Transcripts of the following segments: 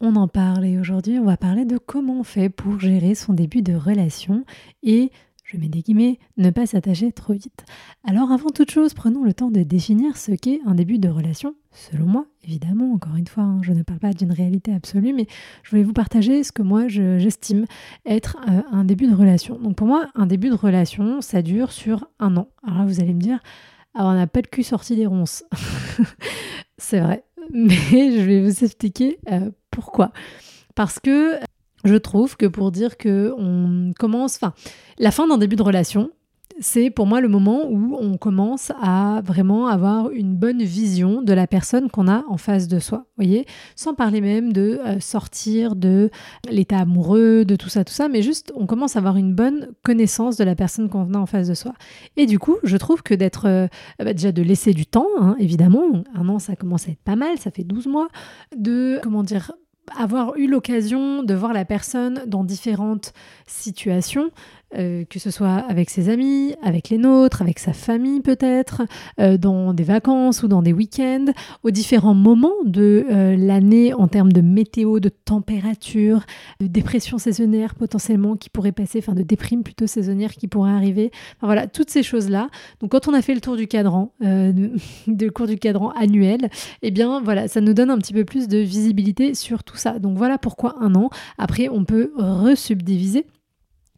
On en parle et aujourd'hui on va parler de comment on fait pour gérer son début de relation et je mets des guillemets, ne pas s'attacher trop vite. Alors avant toute chose, prenons le temps de définir ce qu'est un début de relation, selon moi, évidemment, encore une fois, hein, je ne parle pas d'une réalité absolue, mais je voulais vous partager ce que moi j'estime être euh, un début de relation. Donc pour moi, un début de relation, ça dure sur un an. Alors là, vous allez me dire, alors ah, on n'a pas le cul sorti des ronces. C'est vrai, mais je vais vous expliquer euh, pourquoi. Parce que je trouve que pour dire que on commence, enfin, la fin d'un début de relation, c'est pour moi le moment où on commence à vraiment avoir une bonne vision de la personne qu'on a en face de soi, voyez, sans parler même de euh, sortir de l'état amoureux, de tout ça, tout ça, mais juste on commence à avoir une bonne connaissance de la personne qu'on a en face de soi. Et du coup, je trouve que d'être euh, bah, déjà de laisser du temps, hein, évidemment, un an ça commence à être pas mal, ça fait 12 mois, de comment dire avoir eu l'occasion de voir la personne dans différentes situations, euh, que ce soit avec ses amis, avec les nôtres, avec sa famille peut-être, euh, dans des vacances ou dans des week-ends, aux différents moments de euh, l'année en termes de météo, de température, de dépression saisonnière potentiellement qui pourrait passer, enfin de déprime plutôt saisonnière qui pourrait arriver. voilà, toutes ces choses-là. Donc quand on a fait le tour du cadran, de, cours du cadran annuel, eh bien voilà, ça nous donne un petit peu plus de visibilité sur tout ça. Donc voilà pourquoi un an. Après, on peut resubdiviser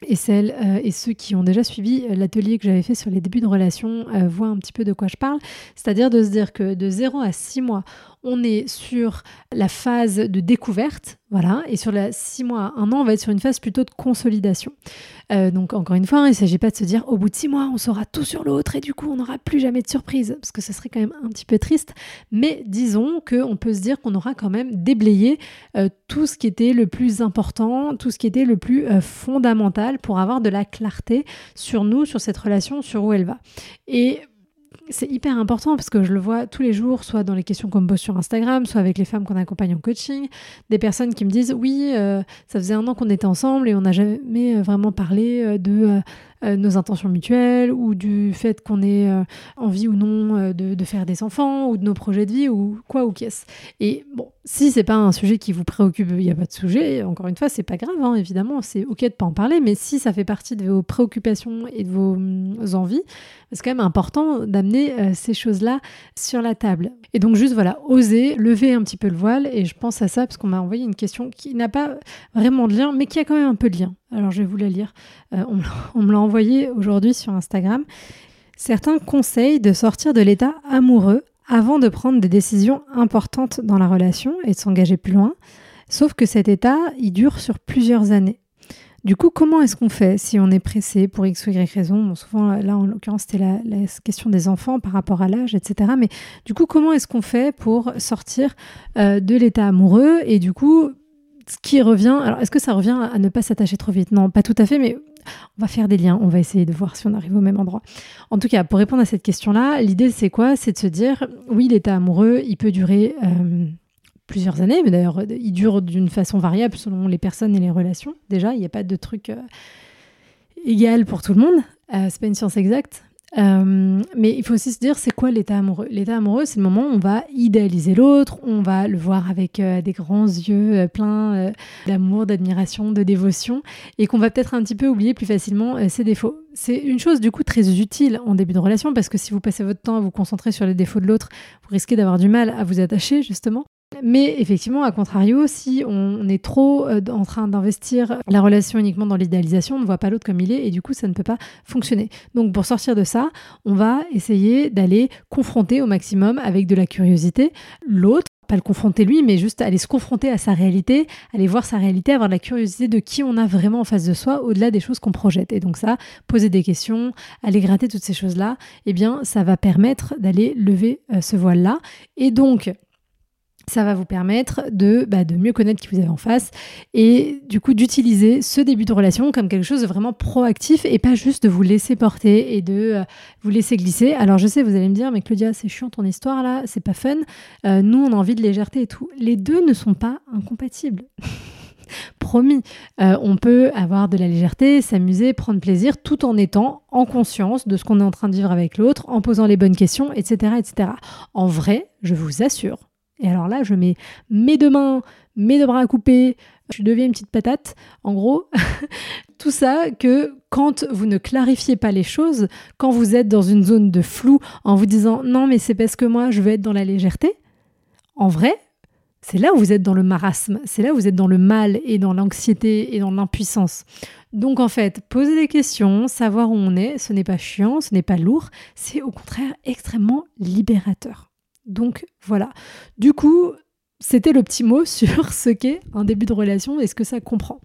et celles euh, et ceux qui ont déjà suivi euh, l'atelier que j'avais fait sur les débuts de relation euh, voient un petit peu de quoi je parle. C'est-à-dire de se dire que de 0 à 6 mois, on est sur la phase de découverte, voilà, et sur la 6 mois à 1 an, on va être sur une phase plutôt de consolidation. Euh, donc encore une fois, hein, il ne s'agit pas de se dire au bout de 6 mois, on saura tout sur l'autre et du coup, on n'aura plus jamais de surprise, parce que ce serait quand même un petit peu triste. Mais disons qu'on peut se dire qu'on aura quand même déblayé euh, tout ce qui était le plus important, tout ce qui était le plus euh, fondamental pour avoir de la clarté sur nous, sur cette relation, sur où elle va. Et c'est hyper important parce que je le vois tous les jours, soit dans les questions qu'on me pose sur Instagram, soit avec les femmes qu'on accompagne en coaching, des personnes qui me disent oui, euh, ça faisait un an qu'on était ensemble et on n'a jamais euh, vraiment parlé euh, de nos intentions mutuelles ou du fait qu'on ait envie ou non euh, de, faire des enfants ou de nos projets de vie ou quoi ou qu'est-ce. Et bon, si c'est pas un sujet qui vous préoccupe, il n'y a pas de sujet. Encore une fois, c'est pas grave, hein, évidemment, c'est ok de pas en parler, mais si ça fait partie de vos préoccupations et de vos hum, envies, c'est quand même important d'amener ces choses-là sur la table. Et donc juste voilà, oser lever un petit peu le voile. Et je pense à ça parce qu'on m'a envoyé une question qui n'a pas vraiment de lien, mais qui a quand même un peu de lien. Alors je vais vous la lire. Euh, on, me l'a envoyé aujourd'hui sur Instagram. Certains conseillent de sortir de l'état amoureux avant de prendre des décisions importantes dans la relation et de s'engager plus loin. Sauf que cet état, il dure sur plusieurs années. Du coup, comment est-ce qu'on fait si on est pressé pour X ou Y raison? Souvent, là, en l'occurrence, c'était la, question des enfants par rapport à l'âge, etc. Mais du coup, comment est-ce qu'on fait pour sortir euh, de l'état amoureux? Et du coup ce qui revient, alors est-ce que ça revient à ne pas s'attacher trop vite? Non, pas tout à fait, mais on va faire des liens, on va essayer de voir si on arrive au même endroit. En tout cas, pour répondre à cette question-là, l'idée c'est quoi? C'est de se dire, oui, l'état amoureux, il peut durer euh, plusieurs années, mais d'ailleurs, il dure d'une façon variable selon les personnes et les relations. Déjà, il n'y a pas de truc euh, égal pour tout le monde. Euh, c'est pas une science exacte. Euh, mais il faut aussi se dire, c'est quoi l'état amoureux? L'état amoureux, c'est le moment où on va idéaliser l'autre, on va le voir avec euh, des grands yeux euh, pleins d'amour, d'admiration, de dévotion, et qu'on va peut-être un petit peu oublier plus facilement ses défauts. C'est une chose du coup très utile en début de relation, parce que si vous passez votre temps à vous concentrer sur les défauts de l'autre, vous risquez d'avoir du mal à vous attacher justement. Mais effectivement, à contrario, si on est trop euh, en train d'investir la relation uniquement dans l'idéalisation, on ne voit pas l'autre comme il est et du coup, ça ne peut pas fonctionner. Donc, pour sortir de ça, on va essayer d'aller confronter au maximum avec de la curiosité l'autre pas le confronter lui, mais juste aller se confronter à sa réalité, aller voir sa réalité, avoir la curiosité de qui on a vraiment en face de soi, au-delà des choses qu'on projette. Et donc ça, poser des questions, aller gratter toutes ces choses-là, eh bien, ça va permettre d'aller lever euh, ce voile-là. Et donc, ça va vous permettre de, bah, de mieux connaître qui vous avez en face et du coup d'utiliser ce début de relation comme quelque chose de vraiment proactif et pas juste de vous laisser porter et de euh, vous laisser glisser. Alors je sais, vous allez me dire, mais Claudia, c'est chiant ton histoire là, c'est pas fun. Euh, nous, on a envie de légèreté et tout. Les deux ne sont pas incompatibles. Promis, euh, on peut avoir de la légèreté, s'amuser, prendre plaisir, tout en étant en conscience de ce qu'on est en train de vivre avec l'autre, en posant les bonnes questions, etc., etc. En vrai, je vous assure, et alors là, je mets mes deux mains, mes deux bras à couper, je deviens une petite patate, en gros. Tout ça que quand vous ne clarifiez pas les choses, quand vous êtes dans une zone de flou en vous disant non mais c'est parce que moi je veux être dans la légèreté, en vrai, c'est là où vous êtes dans le marasme, c'est là où vous êtes dans le mal et dans l'anxiété et dans l'impuissance. Donc en fait, poser des questions, savoir où on est, ce n'est pas chiant, ce n'est pas lourd, c'est au contraire extrêmement libérateur. Donc voilà. Du coup, c'était le petit mot sur ce qu'est un début de relation et ce que ça comprend.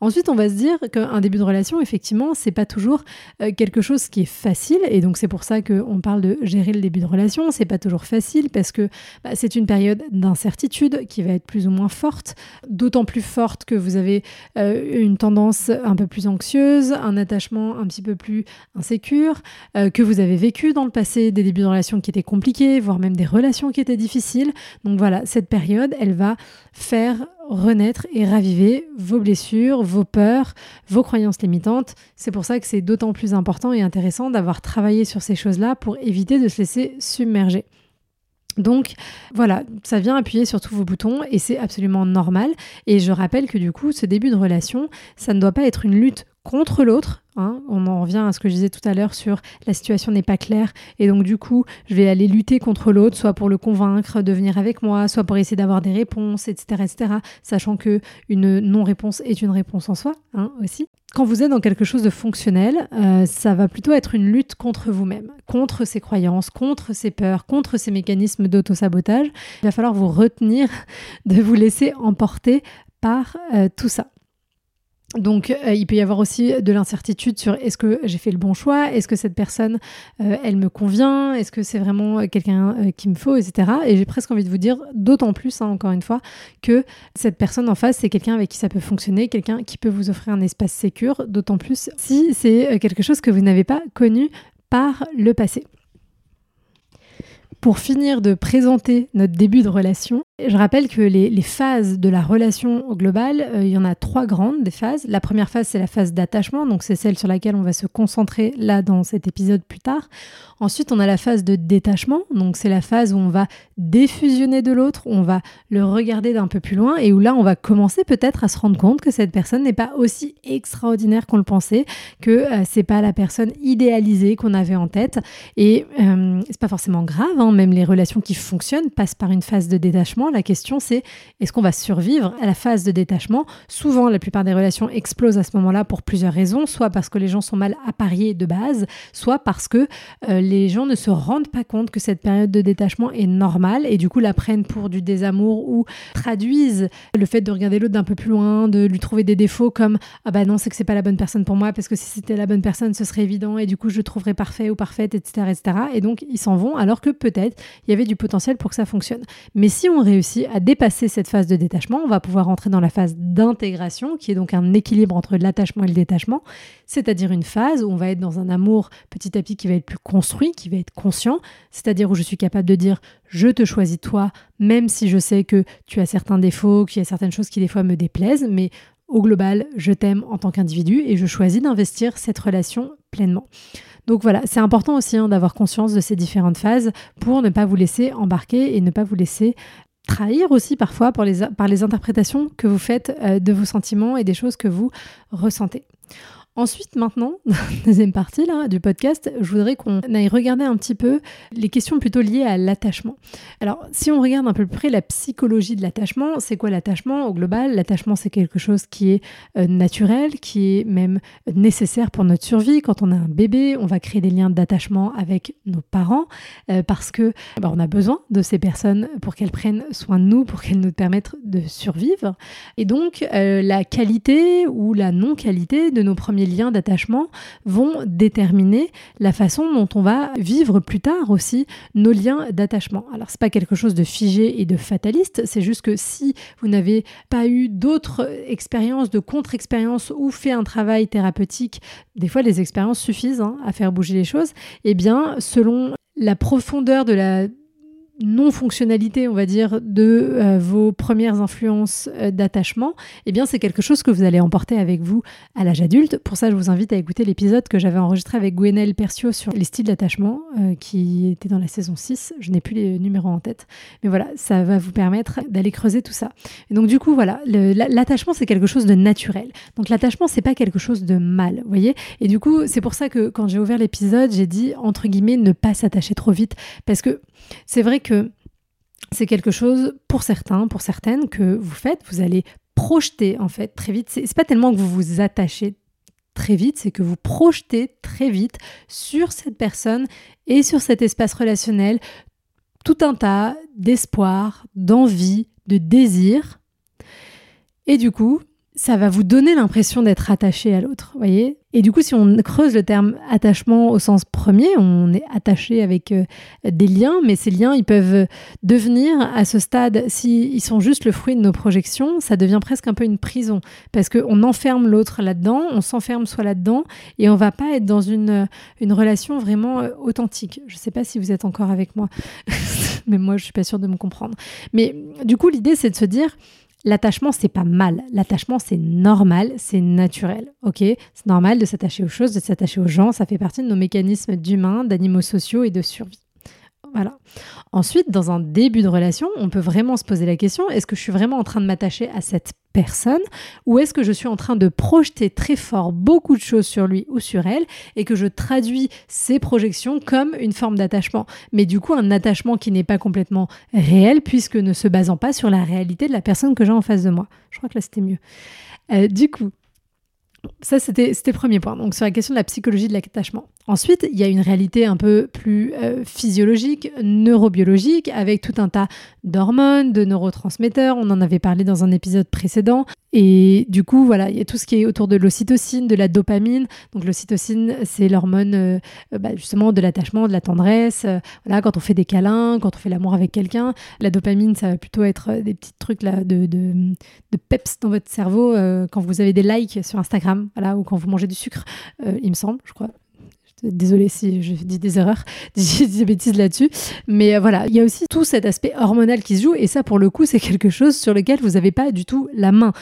Ensuite, on va se dire qu'un début de relation, effectivement, c'est pas toujours euh, quelque chose qui est facile et donc c'est pour ça qu'on parle de gérer le début de relation. C'est pas toujours facile parce que bah, c'est une période d'incertitude qui va être plus ou moins forte, d'autant plus forte que vous avez euh, une tendance un peu plus anxieuse, un attachement un petit peu plus insécure, euh, que vous avez vécu dans le passé des débuts de relation qui étaient compliqués, voire même des relations qui étaient difficiles. Donc voilà, cette période elle va faire renaître et raviver vos blessures, vos peurs, vos croyances limitantes. C'est pour ça que c'est d'autant plus important et intéressant d'avoir travaillé sur ces choses-là pour éviter de se laisser submerger. Donc voilà, ça vient appuyer sur tous vos boutons et c'est absolument normal. Et je rappelle que du coup, ce début de relation, ça ne doit pas être une lutte contre l'autre. Hein. On en revient à ce que je disais tout à l'heure sur la situation n'est pas claire et donc du coup je vais aller lutter contre l'autre, soit pour le convaincre de venir avec moi, soit pour essayer d'avoir des réponses, etc., etc. Sachant que une non-réponse est une réponse en soi hein, aussi. Quand vous êtes dans quelque chose de fonctionnel, euh, ça va plutôt être une lutte contre vous-même, contre ses croyances, contre ses peurs, contre ses mécanismes d'auto-sabotage. Il va falloir vous retenir de vous laisser emporter par euh, tout ça. Donc, euh, il peut y avoir aussi de l'incertitude sur est-ce que j'ai fait le bon choix, est-ce que cette personne, euh, elle me convient, est-ce que c'est vraiment quelqu'un euh, qui me faut, etc. Et j'ai presque envie de vous dire, d'autant plus, hein, encore une fois, que cette personne en face, c'est quelqu'un avec qui ça peut fonctionner, quelqu'un qui peut vous offrir un espace sécur, d'autant plus si c'est quelque chose que vous n'avez pas connu par le passé. Pour finir de présenter notre début de relation, je rappelle que les, phases de la relation globale, euh, il y en a trois grandes des phases. La première phase, c'est la phase d'attachement, donc c'est celle sur laquelle on va se concentrer là dans cet épisode plus tard. Ensuite, on a la phase de détachement, donc c'est la phase où on va défusionner de l'autre, on va le regarder d'un peu plus loin et où là, on va commencer peut-être à se rendre compte que cette personne n'est pas aussi extraordinaire qu'on le pensait, que euh, c'est pas la personne idéalisée qu'on avait en tête. Et euh, c'est pas forcément grave, hein, même les relations qui fonctionnent passent par une phase de détachement. La question c'est est-ce qu'on va survivre à la phase de détachement? Souvent, la plupart des relations explosent à ce moment-là pour plusieurs raisons, soit parce que les gens sont mal appariés de base, soit parce que euh, les gens ne se rendent pas compte que cette période de détachement est normale et du coup la prennent pour du désamour ou traduisent le fait de regarder l'autre d'un peu plus loin, de lui trouver des défauts comme ah bah non c'est que c'est pas la bonne personne pour moi parce que si c'était la bonne personne ce serait évident et du coup je le trouverais parfait ou parfaite etc etc et donc ils s'en vont alors que peut-être il y avait du potentiel pour que ça fonctionne. Mais si on réussit à dépasser cette phase de détachement, on va pouvoir entrer dans la phase d'intégration, qui est donc un équilibre entre l'attachement et le détachement, c'est-à-dire une phase où on va être dans un amour petit à petit qui va être plus construit, qui va être conscient, c'est-à-dire où je suis capable de dire je te choisis toi, même si je sais que tu as certains défauts, qu'il y a certaines choses qui des fois me déplaisent, mais au global, je t'aime en tant qu'individu et je choisis d'investir cette relation pleinement. Donc voilà, c'est important aussi hein, d'avoir conscience de ces différentes phases pour ne pas vous laisser embarquer et ne pas vous laisser trahir aussi parfois par les, interprétations que vous faites euh, de vos sentiments et des choses que vous ressentez. Ensuite, maintenant, deuxième partie là, du podcast, je voudrais qu'on aille regarder un petit peu les questions plutôt liées à l'attachement. Alors, si on regarde un peu plus près la psychologie de l'attachement, c'est quoi l'attachement Au global, l'attachement, c'est quelque chose qui est euh, naturel, qui est même nécessaire pour notre survie. Quand on a un bébé, on va créer des liens d'attachement avec nos parents euh, parce que bah, on a besoin de ces personnes pour qu'elles prennent soin de nous, pour qu'elles nous permettent de survivre. Et donc, euh, la qualité ou la non-qualité de nos premiers liens d'attachement vont déterminer la façon dont on va vivre plus tard aussi nos liens d'attachement. Alors, c'est pas quelque chose de figé et de fataliste, c'est juste que si vous n'avez pas eu d'autres expériences, de contre-expériences ou fait un travail thérapeutique, des fois les expériences suffisent hein, à faire bouger les choses, et eh bien, selon la profondeur de la non-fonctionnalité, on va dire, de euh, vos premières influences euh, d'attachement, eh bien, c'est quelque chose que vous allez emporter avec vous à l'âge adulte. Pour ça, je vous invite à écouter l'épisode que j'avais enregistré avec Gwenelle Percio sur les styles d'attachement, euh, qui était dans la saison 6. Je n'ai plus les numéros en tête. Mais voilà, ça va vous permettre d'aller creuser tout ça. Et donc, du coup, voilà, l'attachement, c'est quelque chose de naturel. Donc, l'attachement, c'est pas quelque chose de mal, vous voyez Et du coup, c'est pour ça que quand j'ai ouvert l'épisode, j'ai dit, entre guillemets, ne pas s'attacher trop vite. Parce que c'est vrai que c'est quelque chose pour certains, pour certaines que vous faites, vous allez projeter en fait très vite. C'est pas tellement que vous vous attachez très vite, c'est que vous projetez très vite sur cette personne et sur cet espace relationnel tout un tas d'espoir, d'envie, de désir. Et du coup, ça va vous donner l'impression d'être attaché à l'autre, voyez Et du coup, si on creuse le terme attachement au sens premier, on est attaché avec euh, des liens, mais ces liens, ils peuvent devenir à ce stade, s'ils sont juste le fruit de nos projections, ça devient presque un peu une prison, parce qu'on enferme l'autre là-dedans, on s'enferme soit là-dedans, et on va pas être dans une, relation vraiment euh, authentique. Je sais pas si vous êtes encore avec moi, mais moi, je suis pas sûre de me comprendre. Mais du coup, l'idée, c'est de se dire, L'attachement, c'est pas mal. L'attachement, c'est normal, c'est naturel. Ok, c'est normal de s'attacher aux choses, de s'attacher aux gens. Ça fait partie de nos mécanismes d'humains, d'animaux sociaux et de survie. Voilà. Ensuite, dans un début de relation, on peut vraiment se poser la question est-ce que je suis vraiment en train de m'attacher à cette personne ou est-ce que je suis en train de projeter très fort beaucoup de choses sur lui ou sur elle et que je traduis ces projections comme une forme d'attachement? Mais du coup un attachement qui n'est pas complètement réel puisque ne se basant pas sur la réalité de la personne que j'ai en face de moi je crois que là c'était mieux euh, du coup ça, c'était premier point. Donc, sur la question de la psychologie de l'attachement. Ensuite, il y a une réalité un peu plus euh, physiologique, neurobiologique, avec tout un tas d'hormones, de neurotransmetteurs. On en avait parlé dans un épisode précédent. Et du coup, voilà, il y a tout ce qui est autour de l'ocytocine, de la dopamine. Donc, l'ocytocine, c'est l'hormone euh, bah, justement de l'attachement, de la tendresse. Euh, voilà, quand on fait des câlins, quand on fait l'amour avec quelqu'un. La dopamine, ça va plutôt être des petits trucs de, de peps dans votre cerveau quand vous avez des likes sur Instagram, voilà, ou quand vous mangez du sucre, il me semble, je crois. Désolée si je dis des erreurs, dis des bêtises là-dessus. Mais euh, voilà, il y a aussi tout cet aspect hormonal qui se joue. Et ça, pour le coup, c'est quelque chose sur lequel vous n'avez pas du tout la main.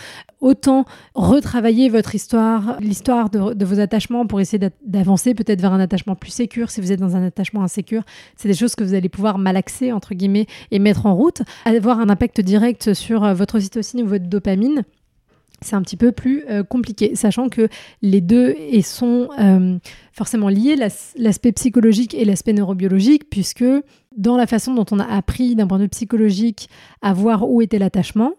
Autant retravailler votre histoire, l'histoire de, vos attachements pour essayer d'avancer peut-être vers un attachement plus sécur. Si vous êtes dans un attachement insécure, c'est des choses que vous allez pouvoir malaxer, entre guillemets, et mettre en route. Avoir un impact direct sur euh, votre ocytocine ou votre dopamine c'est un petit peu plus euh, compliqué, sachant que les deux sont euh, forcément liés, l'aspect psychologique et l'aspect neurobiologique, puisque dans la façon dont on a appris d'un point de vue psychologique à voir où était l'attachement,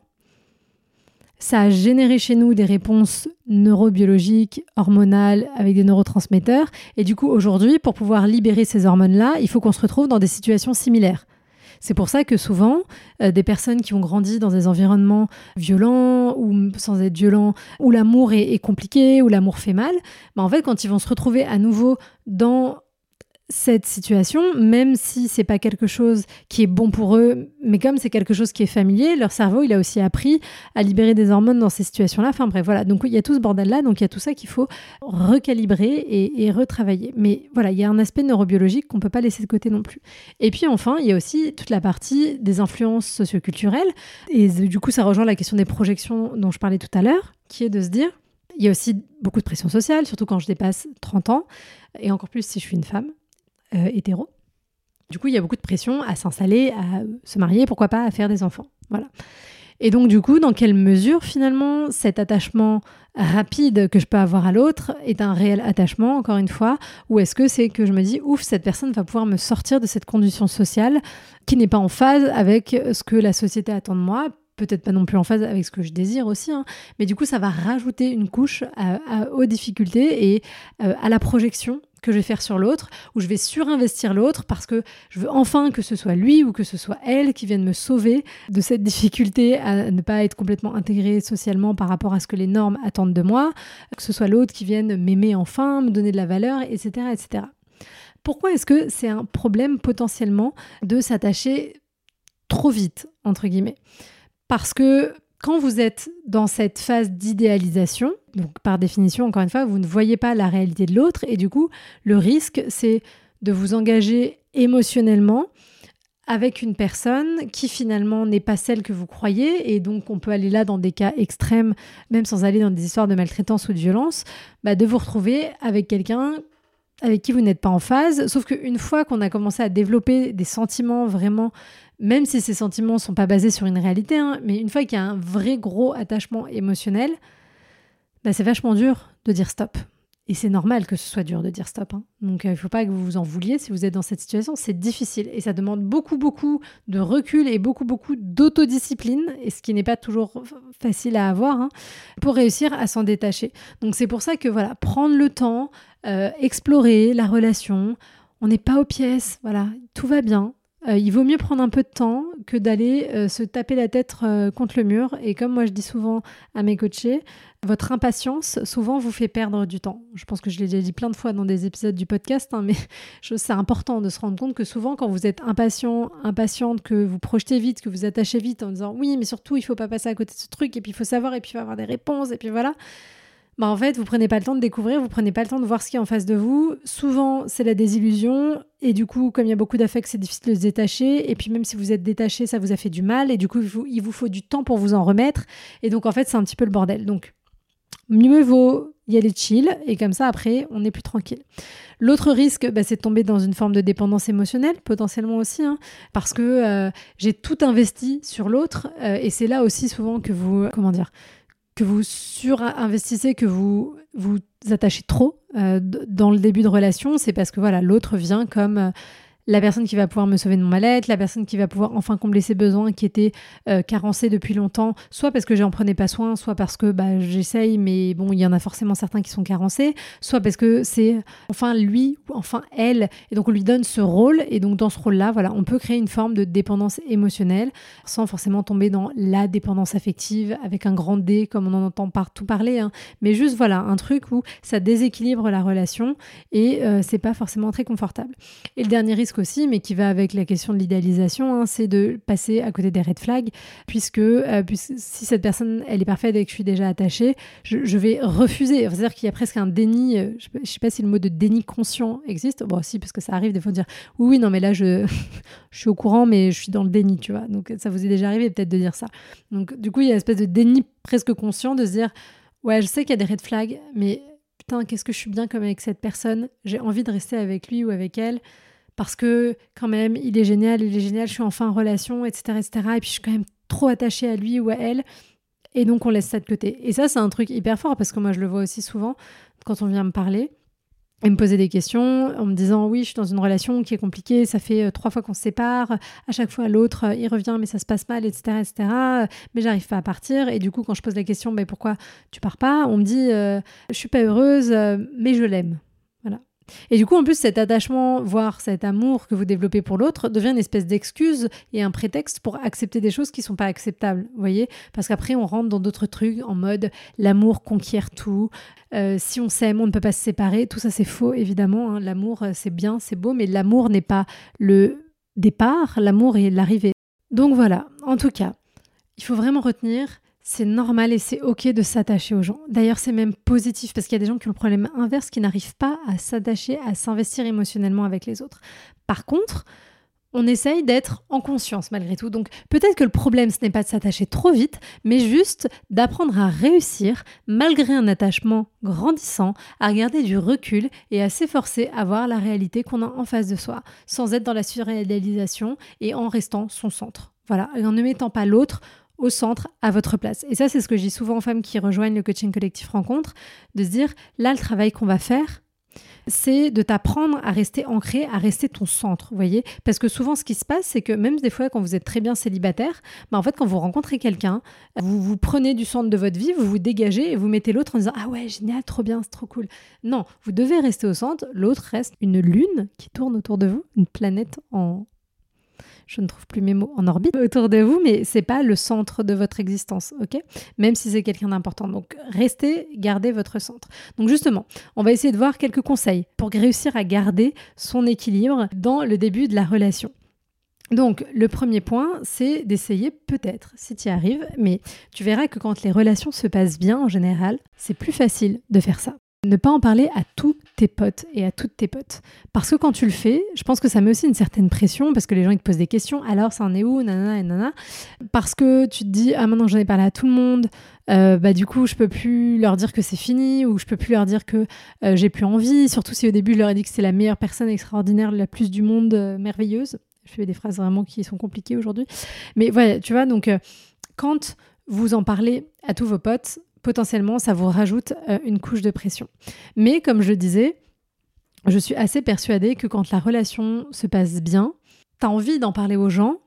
ça a généré chez nous des réponses neurobiologiques, hormonales, avec des neurotransmetteurs. Et du coup, aujourd'hui, pour pouvoir libérer ces hormones-là, il faut qu'on se retrouve dans des situations similaires. C'est pour ça que souvent, euh, des personnes qui ont grandi dans des environnements violents ou sans être violents, où l'amour est, compliqué, où l'amour fait mal, bah en fait, quand ils vont se retrouver à nouveau dans cette situation, même si c'est pas quelque chose qui est bon pour eux, mais comme c'est quelque chose qui est familier, leur cerveau, il a aussi appris à libérer des hormones dans ces situations-là. Enfin bref, voilà. Donc il y a tout ce bordel-là, donc il y a tout ça qu'il faut recalibrer et, retravailler. Mais voilà, il y a un aspect neurobiologique qu'on peut pas laisser de côté non plus. Et puis enfin, il y a aussi toute la partie des influences socioculturelles. Et du coup, ça rejoint la question des projections dont je parlais tout à l'heure, qui est de se dire, il y a aussi beaucoup de pression sociale, surtout quand je dépasse 30 ans, et encore plus si je suis une femme euh, hétéro. Du coup, il y a beaucoup de pression à s'installer, à se marier, pourquoi pas à faire des enfants. Voilà. Et donc, du coup, dans quelle mesure, finalement, cet attachement rapide que je peux avoir à l'autre est un réel attachement, encore une fois, ou est-ce que c'est que je me dis, ouf, cette personne va pouvoir me sortir de cette condition sociale qui n'est pas en phase avec ce que la société attend de moi, peut-être pas non plus en phase avec ce que je désire aussi, hein. mais du coup ça va rajouter une couche aux difficultés et euh, à la projection que je vais faire sur l'autre, où je vais surinvestir l'autre parce que je veux enfin que ce soit lui ou que ce soit elle qui vienne me sauver de cette difficulté à ne pas être complètement intégré socialement par rapport à ce que les normes attendent de moi, que ce soit l'autre qui vienne m'aimer enfin, me donner de la valeur, etc. etc. Pourquoi est-ce que c'est un problème potentiellement de s'attacher trop vite, entre guillemets? Parce que quand vous êtes dans cette phase d'idéalisation, donc par définition, encore une fois, vous ne voyez pas la réalité de l'autre et du coup, le risque, c'est de vous engager émotionnellement avec une personne qui finalement n'est pas celle que vous croyez, et donc on peut aller là dans des cas extrêmes, même sans aller dans des histoires de maltraitance ou de violence, bah de vous retrouver avec quelqu'un avec qui vous n'êtes pas en phase, sauf qu'une fois qu'on a commencé à développer des sentiments vraiment même si ces sentiments ne sont pas basés sur une réalité, hein, mais une fois qu'il y a un vrai gros attachement émotionnel, bah, c'est vachement dur de dire stop. Et c'est normal que ce soit dur de dire stop. Hein. Donc euh, il ne faut pas que vous vous en vouliez si vous êtes dans cette situation. C'est difficile et ça demande beaucoup, beaucoup de recul et beaucoup, beaucoup d'autodiscipline, et ce qui n'est pas toujours facile à avoir, hein, pour réussir à s'en détacher. Donc c'est pour ça que voilà, prendre le temps, euh, explorer la relation, on n'est pas aux pièces, voilà, tout va bien. Euh, il vaut mieux prendre un peu de temps que d'aller euh, se taper la tête euh, contre le mur. Et comme moi je dis souvent à mes coachés, votre impatience souvent vous fait perdre du temps. Je pense que je l'ai déjà dit plein de fois dans des épisodes du podcast, hein, mais c'est important de se rendre compte que souvent quand vous êtes impatient, impatiente, que vous projetez vite, que vous attachez vite en disant oui, mais surtout il faut pas passer à côté de ce truc, et puis il faut savoir, et puis il faut avoir des réponses, et puis voilà. Bah en fait, vous prenez pas le temps de découvrir, vous prenez pas le temps de voir ce qui est en face de vous. Souvent, c'est la désillusion. Et du coup, comme il y a beaucoup d'affects, c'est difficile de se détacher. Et puis, même si vous êtes détaché, ça vous a fait du mal. Et du coup, il vous, faut du temps pour vous en remettre. Et donc, en fait, c'est un petit peu le bordel. Donc, mieux vaut y aller chill. Et comme ça, après, on est plus tranquille. L'autre risque, bah, c'est de tomber dans une forme de dépendance émotionnelle, potentiellement aussi, hein, parce que euh, j'ai tout investi sur l'autre. Euh, et c'est là aussi souvent que vous, comment dire, que vous surinvestissez, que vous vous attachez trop euh, dans le début de relation, c'est parce que voilà, l'autre vient comme euh, la personne qui va pouvoir me sauver de mon mal-être, la personne qui va pouvoir enfin combler ses besoins qui étaient euh, carencés depuis longtemps, soit parce que j'en prenais pas soin, soit parce que bah, j'essaye, mais bon, il y en a forcément certains qui sont carencés, soit parce que c'est enfin lui ou enfin elle, et donc on lui donne ce rôle, et donc dans ce rôle-là, voilà, on peut créer une forme de dépendance émotionnelle sans forcément tomber dans la dépendance affective avec un grand D comme on en entend partout parler, hein. mais juste voilà, un truc où ça déséquilibre la relation et euh, c'est pas forcément très confortable. Et le dernier risque aussi, mais qui va avec la question de l'idéalisation, hein, c'est de passer à côté des red flags, puisque, euh, si cette personne, elle est parfaite et que je suis déjà attachée, je, vais refuser. C'est-à-dire qu'il y a presque un déni, euh, je ne sais pas si le mot de déni conscient existe, bon si, parce que ça arrive des fois de dire, oui, oui, non, mais là, je, je suis au courant, mais je suis dans le déni, tu vois. Donc ça vous est déjà arrivé peut-être de dire ça. Donc du coup, il y a une espèce de déni presque conscient de se dire, ouais, je sais qu'il y a des red flags, mais putain, qu'est-ce que je suis bien comme avec cette personne, j'ai envie de rester avec lui ou avec elle parce que quand même, il est génial, il est génial, je suis enfin en relation, etc., etc. Et puis je suis quand même trop attachée à lui ou à elle. Et donc on laisse ça de côté. Et ça, c'est un truc hyper fort parce que moi, je le vois aussi souvent quand on vient me parler et me poser des questions en me disant oui, je suis dans une relation qui est compliquée, ça fait euh, trois fois qu'on se sépare, à chaque fois l'autre euh, il revient mais ça se passe mal, etc., etc. Mais j'arrive pas à partir et du coup quand je pose la question mais pourquoi tu pars pas, on me dit euh, je suis pas heureuse mais je l'aime. Et du coup, en plus, cet attachement, voire cet amour que vous développez pour l'autre, devient une espèce d'excuse et un prétexte pour accepter des choses qui sont pas acceptables. Vous voyez? Parce qu'après, on rentre dans d'autres trucs en mode l'amour conquiert tout. Euh, si on s'aime, on ne peut pas se séparer. Tout ça, c'est faux, évidemment. Hein. L'amour, euh, c'est bien, c'est beau, mais l'amour n'est pas le départ, l'amour est l'arrivée. Donc voilà, en tout cas, il faut vraiment retenir c'est normal et c'est ok de s'attacher aux gens. D'ailleurs, c'est même positif parce qu'il y a des gens qui ont le problème inverse, qui n'arrivent pas à s'attacher, à s'investir émotionnellement avec les autres. Par contre, on essaye d'être en conscience malgré tout. Donc peut-être que le problème, ce n'est pas de s'attacher trop vite, mais juste d'apprendre à réussir, malgré un attachement grandissant, à regarder du recul et à s'efforcer à voir la réalité qu'on a en face de soi, sans être dans la surréalisation et en restant son centre. Voilà, et en ne mettant pas l'autre au centre, à votre place. Et ça, c'est ce que je dis souvent aux femmes qui rejoignent le coaching collectif rencontre, de se dire, là, le travail qu'on va faire, c'est de t'apprendre à rester ancré, à rester ton centre, voyez Parce que souvent, ce qui se passe, c'est que même des fois, quand vous êtes très bien célibataire, bah en fait, quand vous rencontrez quelqu'un, vous vous prenez du centre de votre vie, vous vous dégagez et vous mettez l'autre en disant Ah ouais, génial, trop bien, c'est trop cool. Non, vous devez rester au centre, l'autre reste une lune qui tourne autour de vous, une planète en, je ne trouve plus mes mots en orbite autour de vous, mais c'est pas le centre de votre existence, ok? Même si c'est quelqu'un d'important. Donc restez, gardez votre centre. Donc justement, on va essayer de voir quelques conseils pour réussir à garder son équilibre dans le début de la relation. Donc, le premier point, c'est d'essayer peut-être, si tu y arrives, mais tu verras que quand les relations se passent bien en général, c'est plus facile de faire ça. Ne pas en parler à tous tes potes et à toutes tes potes. Parce que quand tu le fais, je pense que ça met aussi une certaine pression parce que les gens ils te posent des questions. Alors, ça en est où? Nanana et nanana. Parce que tu te dis, ah maintenant j'en ai parlé à tout le monde, euh, bah du coup je peux plus leur dire que c'est fini ou je peux plus leur dire que euh, j'ai plus envie. Surtout si au début je leur ai dit que c'est la meilleure personne extraordinaire, la plus du monde, euh, merveilleuse. Je fais des phrases vraiment qui sont compliquées aujourd'hui. Mais voilà, tu vois, donc quand vous en parlez à tous vos potes, potentiellement, ça vous rajoute euh, une couche de pression. Mais comme je disais, je suis assez persuadée que quand la relation se passe bien, tu as envie d'en parler aux gens,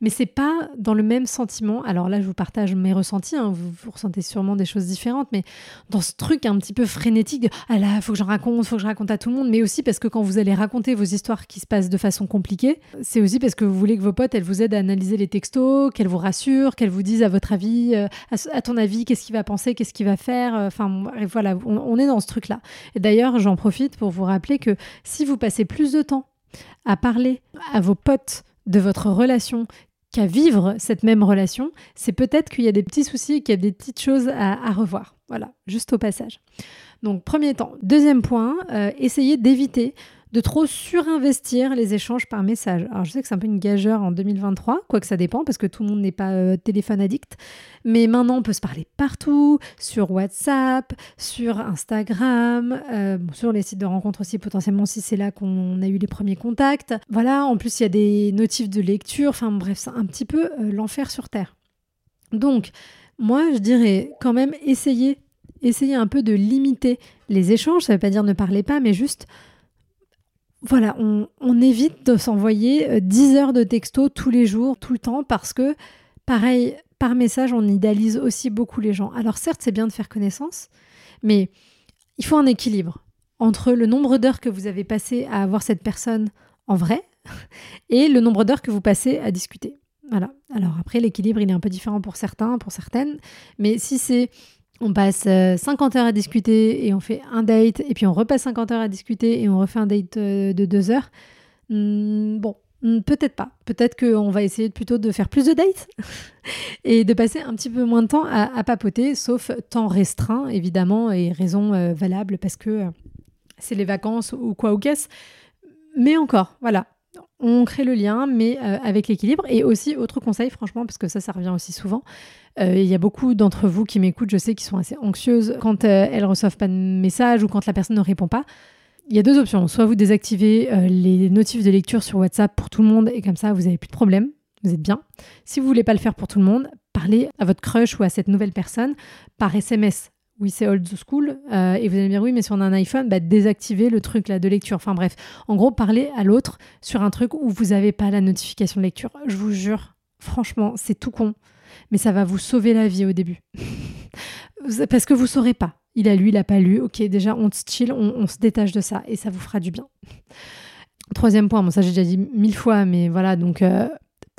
mais c'est pas dans le même sentiment. Alors là, je vous partage mes ressentis. Hein. Vous, ressentez sûrement des choses différentes, mais dans ce truc un petit peu frénétique de ah là, faut que j'en raconte, faut que je raconte à tout le monde. Mais aussi parce que quand vous allez raconter vos histoires qui se passent de façon compliquée, c'est aussi parce que vous voulez que vos potes, elles vous aident à analyser les textos, qu'elles vous rassurent, qu'elles vous disent à votre avis, euh, à, ton avis, qu'est-ce qu'il va penser, qu'est-ce qu'il va faire. Euh, enfin voilà, on est dans ce truc-là. Et d'ailleurs, j'en profite pour vous rappeler que si vous passez plus de temps à parler à vos potes de votre relation qu'à vivre cette même relation, c'est peut-être qu'il y a des petits soucis, qu'il y a des petites choses à, revoir. Voilà, juste au passage. Donc, premier temps. Deuxième point, euh, essayez d'éviter de trop surinvestir les échanges par message. Alors je sais que c'est un peu une gageure en 2023, quoique ça dépend parce que tout le monde n'est pas euh, téléphone addict, mais maintenant on peut se parler partout, sur WhatsApp, sur Instagram, euh, sur les sites de rencontres aussi potentiellement si c'est là qu'on a eu les premiers contacts. Voilà, en plus il y a des notifs de lecture, enfin bref, c'est un petit peu euh, l'enfer sur Terre. Donc, moi je dirais quand même essayer, essayer un peu de limiter les échanges, ça ne veut pas dire ne parlez pas, mais juste voilà, on, évite de s'envoyer 10 euh, heures de texto tous les jours, tout le temps, parce que, pareil, par message, on idéalise aussi beaucoup les gens. Alors certes, c'est bien de faire connaissance, mais il faut un équilibre entre le nombre d'heures que vous avez passé à avoir cette personne en vrai et le nombre d'heures que vous passez à discuter. Voilà. Alors après, l'équilibre, il est un peu différent pour certains, pour certaines, mais si c'est on passe 50 euh, heures à discuter et on fait un date, et puis on repasse 50 heures à discuter et on refait un date euh, de deux heures. Hmm, bon, hmm, peut-être pas. Peut-être qu'on va essayer plutôt de faire plus de dates et de passer un petit peu moins de temps à, papoter, sauf temps restreint, évidemment, et raison euh, valable parce que c'est les vacances ou quoi ou qu'est-ce. Mais encore, voilà, on crée le lien, mais avec l'équilibre. Et aussi, autre conseil, franchement, parce que ça, ça revient aussi souvent, euh, il y a beaucoup d'entre vous qui m'écoutent, je sais, qui sont assez anxieuses quand euh, elles reçoivent pas de message ou quand la personne ne répond pas. Il y a deux options. Soit vous désactivez euh, les notifs de lecture sur WhatsApp pour tout le monde et comme ça, vous n'avez plus de problème. Vous êtes bien. Si vous voulez pas le faire pour tout le monde, parlez à votre crush ou à cette nouvelle personne par SMS. Oui, c'est old school. et vous allez me dire, oui, mais si on a un iPhone, bah, désactivez le truc là de lecture. Enfin bref, en gros, parlez à l'autre sur un truc où vous n'avez pas la notification de lecture. Je vous jure, franchement, c'est tout con mais ça va vous sauver la vie au début. Parce que vous saurez pas. Il a lu, il a pas lu. Ok, déjà, on se chill, on, se détache de ça et ça vous fera du bien. Troisième point, bon, ça j'ai déjà dit mille fois, mais voilà, donc euh,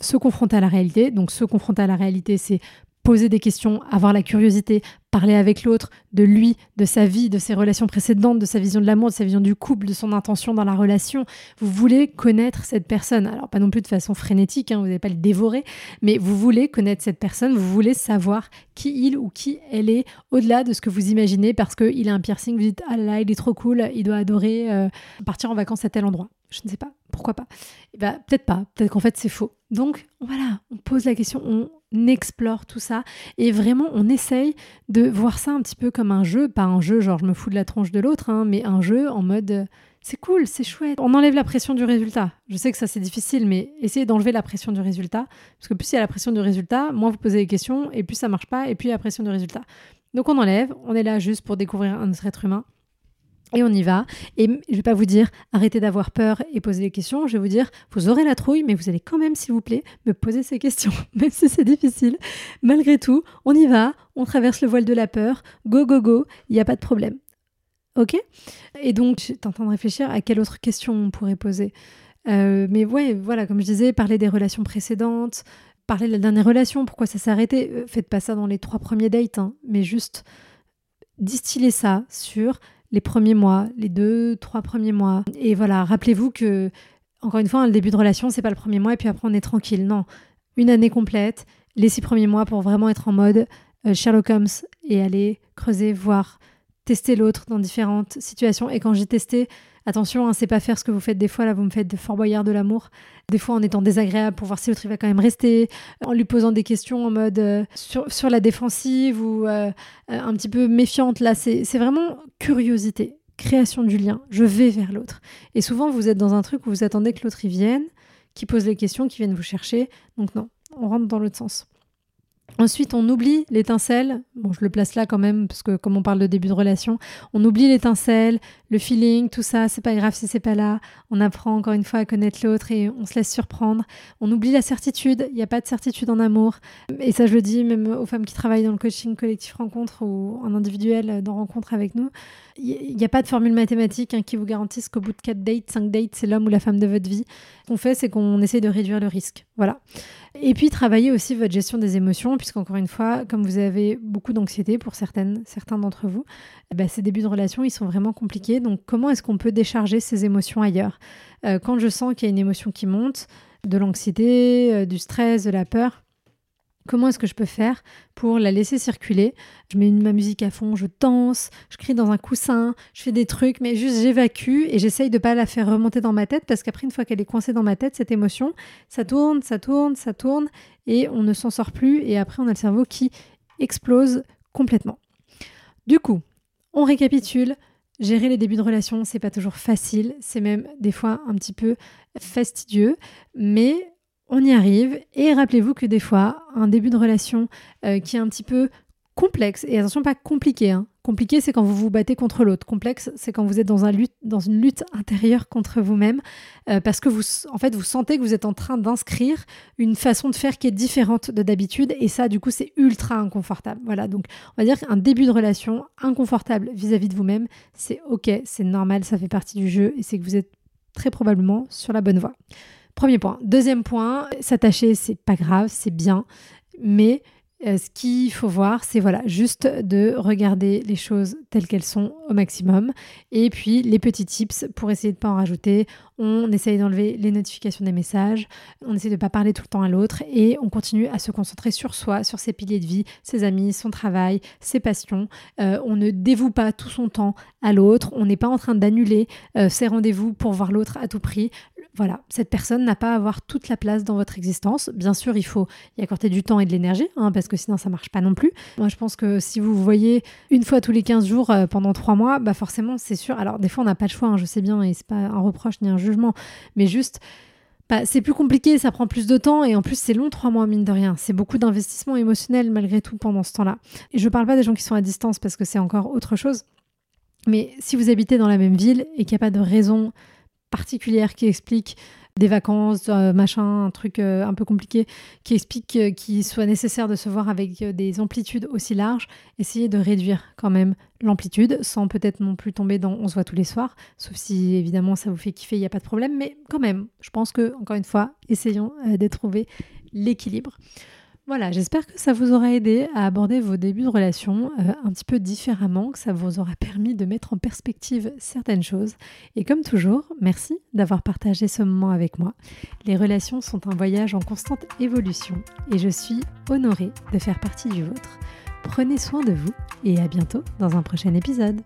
se confronter à la réalité. Donc se confronter à la réalité, c'est poser des questions, avoir la curiosité, parler avec l'autre, de lui, de sa vie, de ses relations précédentes, de sa vision de l'amour, de sa vision du couple, de son intention dans la relation. Vous voulez connaître cette personne. Alors pas non plus de façon frénétique, hein, vous n'allez pas le dévorer, mais vous voulez connaître cette personne, vous voulez savoir qui il ou qui elle est, au-delà de ce que vous imaginez, parce qu'il a un piercing, vous dites, ah là il est trop cool, il doit adorer euh, partir en vacances à tel endroit. Je ne sais pas, pourquoi pas? Eh ben, Peut-être pas, peut-être qu'en fait c'est faux. Donc voilà, on pose la question, on explore tout ça et vraiment on essaye de voir ça un petit peu comme un jeu, pas un jeu genre je me fous de la tronche de l'autre, hein, mais un jeu en mode c'est cool, c'est chouette. On enlève la pression du résultat. Je sais que ça c'est difficile, mais essayez d'enlever la pression du résultat. Parce que plus il y a la pression du résultat, moins vous posez des questions, et plus ça marche pas, et plus il y a la pression du résultat. Donc on enlève, on est là juste pour découvrir un autre être humain. Et on y va. Et je vais pas vous dire arrêtez d'avoir peur et posez des questions. Je vais vous dire vous aurez la trouille, mais vous allez quand même, s'il vous plaît, me poser ces questions, même si c'est difficile. Malgré tout, on y va, on traverse le voile de la peur. Go, go, go, il n'y a pas de problème. Ok? Et donc, j'étais en train de réfléchir à quelle autre question on pourrait poser. Euh, mais ouais, voilà, comme je disais, parler des relations précédentes, parler de la dernière relation, pourquoi ça s'est arrêté. Euh, faites pas ça dans les trois premiers dates, hein, mais juste distiller ça sur les premiers mois, les deux, trois premiers mois. Et voilà, rappelez-vous que, encore une fois, le début de relation, c'est pas le premier mois et puis après on est tranquille. Non, une année complète, les six premiers mois pour vraiment être en mode euh, Sherlock Holmes et aller creuser, voir, tester l'autre dans différentes situations. Et quand j'ai testé, attention, hein, c'est pas faire ce que vous faites des fois. Là, vous me faites de Fort Boyard de l'amour. Des fois, en étant désagréable pour voir si l'autre va quand même rester, en lui posant des questions en mode euh, sur, sur, la défensive ou euh, euh, un petit peu méfiante. Là, c'est vraiment curiosité, création du lien. Je vais vers l'autre. Et souvent, vous êtes dans un truc où vous attendez que l'autre y vienne, qui pose les questions, qui vienne vous chercher. Donc non, on rentre dans l'autre sens. Ensuite, on oublie l'étincelle. Bon, je le place là quand même, parce que comme on parle de début de relation, on oublie l'étincelle, le feeling, tout ça. C'est pas grave si c'est pas là. On apprend encore une fois à connaître l'autre et on se laisse surprendre. On oublie la certitude. Il n'y a pas de certitude en amour. Et ça, je le dis même aux femmes qui travaillent dans le coaching collectif rencontre ou en individuel dans rencontre avec nous. Il n'y a pas de formule mathématique hein, qui vous garantisse qu'au bout de 4 dates, 5 dates, c'est l'homme ou la femme de votre vie. Qu'on fait, c'est qu'on essaie de réduire le risque. Voilà. Et puis travailler aussi votre gestion des émotions, puisqu'encore une fois, comme vous avez beaucoup d'anxiété pour certaines, certains d'entre vous, eh ben, ces débuts de relation, ils sont vraiment compliqués. Donc comment est-ce qu'on peut décharger ces émotions ailleurs? Euh, Quand je sens qu'il y a une émotion qui monte, de l'anxiété, euh, du stress, de la peur, Comment est-ce que je peux faire pour la laisser circuler? Je mets ma musique à fond, je danse, je crie dans un coussin, je fais des trucs, mais juste j'évacue et j'essaye de pas la faire remonter dans ma tête parce qu'après, une fois qu'elle est coincée dans ma tête, cette émotion, ça tourne, ça tourne, ça tourne et on ne s'en sort plus et après, on a le cerveau qui explose complètement. Du coup, on récapitule. Gérer les débuts de relation, c'est pas toujours facile, c'est même des fois un petit peu fastidieux, mais on y arrive. Et rappelez-vous que des fois, un début de relation euh, qui est un petit peu complexe, et attention, pas compliqué, hein. compliqué c'est quand vous vous battez contre l'autre, complexe c'est quand vous êtes dans, une lutte intérieure contre vous-même, euh, parce que vous, en fait, vous sentez que vous êtes en train d'inscrire une façon de faire qui est différente de d'habitude, et ça, du coup, c'est ultra inconfortable. Voilà, donc on va dire qu'un début de relation inconfortable vis-à-vis de vous-même, c'est ok, c'est normal, ça fait partie du jeu, et c'est que vous êtes très probablement sur la bonne voie. Premier point. Deuxième point, s'attacher, c'est pas grave, c'est bien, mais euh, ce qu'il faut voir, c'est voilà, juste de regarder les choses telles qu'elles sont au maximum. Et puis les petits tips pour essayer de ne pas en rajouter. On essaye d'enlever les notifications des messages, on essaie de ne pas parler tout le temps à l'autre et on continue à se concentrer sur soi, sur ses piliers de vie, ses amis, son travail, ses passions. Euh, on ne dévoue pas tout son temps à l'autre, on n'est pas en train d'annuler euh, ses rendez-vous pour voir l'autre à tout prix voilà, cette personne n'a pas à avoir toute la place dans votre existence. Bien sûr, il faut y accorder du temps et de l'énergie, hein, parce que sinon ça marche pas non plus. Moi, je pense que si vous voyez une fois tous les 15 jours euh, pendant trois mois, bah forcément, c'est sûr. Alors, des fois, on n'a pas le choix, hein, je sais bien, et c'est pas un reproche ni un jugement, mais juste. Bah, c'est plus compliqué, ça prend plus de temps et en plus c'est long trois mois mine de rien. C'est beaucoup d'investissement émotionnel malgré tout pendant ce temps-là. Et je parle pas des gens qui sont à distance parce que c'est encore autre chose. Mais si vous habitez dans la même ville et qu'il n'y a pas de raison particulière qui explique des vacances, euh, machin, un truc euh, un peu compliqué, qui explique euh, qu'il soit nécessaire de se voir avec des amplitudes aussi larges, essayez de réduire quand même l'amplitude, sans peut-être non plus tomber dans on se voit tous les soirs, sauf si évidemment ça vous fait kiffer, il n'y a pas de problème, mais quand même, je pense que, encore une fois, essayons de trouver l'équilibre. Voilà, j'espère que ça vous aura aidé à aborder vos débuts de relation euh, un petit peu différemment, que ça vous aura permis de mettre en perspective certaines choses. Et comme toujours, merci d'avoir partagé ce moment avec moi. Les relations sont un voyage en constante évolution et je suis honorée de faire partie du vôtre. Prenez soin de vous et à bientôt dans un prochain épisode.